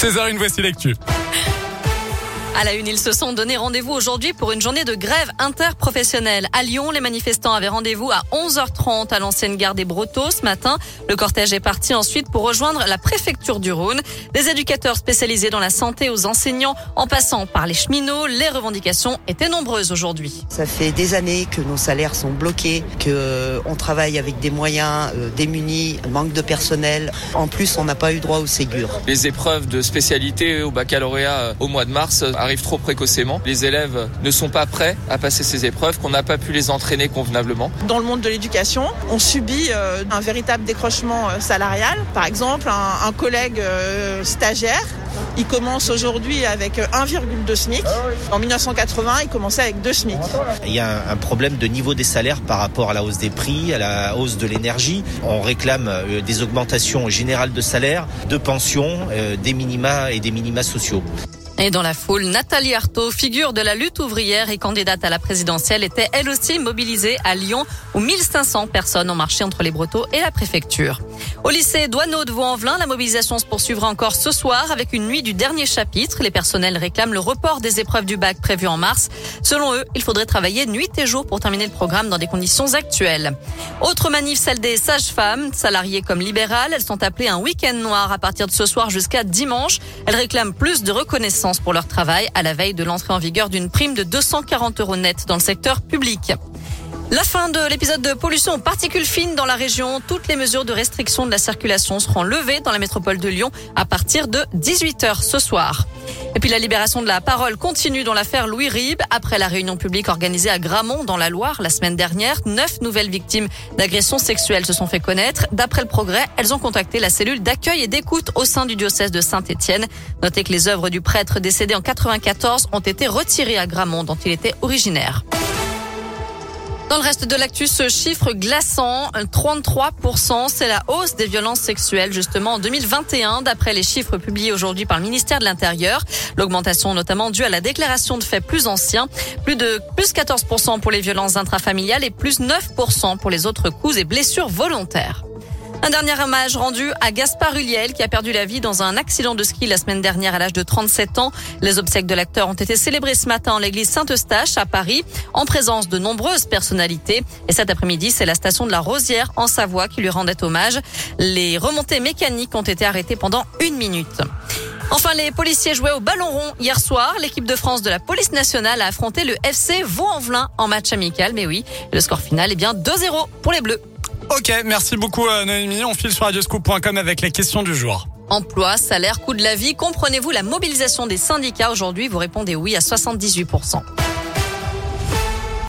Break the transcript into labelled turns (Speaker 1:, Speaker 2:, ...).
Speaker 1: 16h, une voici lecture.
Speaker 2: À la une, ils se sont donné rendez-vous aujourd'hui pour une journée de grève interprofessionnelle. À Lyon, les manifestants avaient rendez-vous à 11h30 à l'ancienne gare des Brotteaux ce matin. Le cortège est parti ensuite pour rejoindre la préfecture du Rhône. Des éducateurs spécialisés dans la santé aux enseignants, en passant par les cheminots, les revendications étaient nombreuses aujourd'hui.
Speaker 3: Ça fait des années que nos salaires sont bloqués, que euh, on travaille avec des moyens euh, démunis, manque de personnel. En plus, on n'a pas eu droit au Ségur.
Speaker 4: Les épreuves de spécialité au baccalauréat euh, au mois de mars arrive trop précocement. Les élèves ne sont pas prêts à passer ces épreuves, qu'on n'a pas pu les entraîner convenablement.
Speaker 5: Dans le monde de l'éducation, on subit euh, un véritable décrochement euh, salarial. Par exemple, un, un collègue euh, stagiaire il commence aujourd'hui avec 1,2 SMIC. En 1980, il commençait avec 2 SMIC.
Speaker 6: Il y a un problème de niveau des salaires par rapport à la hausse des prix, à la hausse de l'énergie. On réclame des augmentations générales de salaires, de pensions, des minima et des minima sociaux.
Speaker 2: Et dans la foule, Nathalie Arthaud, figure de la lutte ouvrière et candidate à la présidentielle, était elle aussi mobilisée à Lyon où 1500 personnes ont marché entre les Brotteaux et la préfecture. Au lycée Douaneau de Vaux-en-Velin, la mobilisation se poursuivra encore ce soir avec une nuit du dernier chapitre. Les personnels réclament le report des épreuves du bac prévues en mars. Selon eux, il faudrait travailler nuit et jour pour terminer le programme dans des conditions actuelles. Autre manif, celle des sages-femmes, salariées comme libérales. Elles sont appelées un week-end noir à partir de ce soir jusqu'à dimanche. Elles réclament plus de reconnaissance pour leur travail à la veille de l'entrée en vigueur d'une prime de 240 euros net dans le secteur public. La fin de l'épisode de pollution aux particules fines dans la région. Toutes les mesures de restriction de la circulation seront levées dans la métropole de Lyon à partir de 18h ce soir. Et puis la libération de la parole continue dans l'affaire Louis Rib. Après la réunion publique organisée à Gramont dans la Loire la semaine dernière, neuf nouvelles victimes d'agressions sexuelles se sont fait connaître. D'après le progrès, elles ont contacté la cellule d'accueil et d'écoute au sein du diocèse de Saint-Étienne. Notez que les œuvres du prêtre décédé en 94 ont été retirées à Gramont dont il était originaire. Dans le reste de l'actu, ce chiffre glaçant, 33%, c'est la hausse des violences sexuelles justement en 2021, d'après les chiffres publiés aujourd'hui par le ministère de l'Intérieur. L'augmentation notamment due à la déclaration de faits plus anciens, plus de plus 14% pour les violences intrafamiliales et plus 9% pour les autres coups et blessures volontaires. Un dernier hommage rendu à Gaspard Huliel qui a perdu la vie dans un accident de ski la semaine dernière à l'âge de 37 ans. Les obsèques de l'acteur ont été célébrées ce matin en l'église Saint-Eustache à Paris en présence de nombreuses personnalités. Et cet après-midi, c'est la station de la Rosière en Savoie qui lui rendait hommage. Les remontées mécaniques ont été arrêtées pendant une minute. Enfin, les policiers jouaient au ballon rond hier soir. L'équipe de France de la police nationale a affronté le FC Vaux-en-Velin en match amical. Mais oui, le score final est bien 2-0 pour les Bleus.
Speaker 1: Ok, merci beaucoup euh, Noémie. On file sur radioscoop.com avec la question du jour.
Speaker 2: Emploi, salaire, coût de la vie. Comprenez-vous la mobilisation des syndicats aujourd'hui? Vous répondez oui à 78%.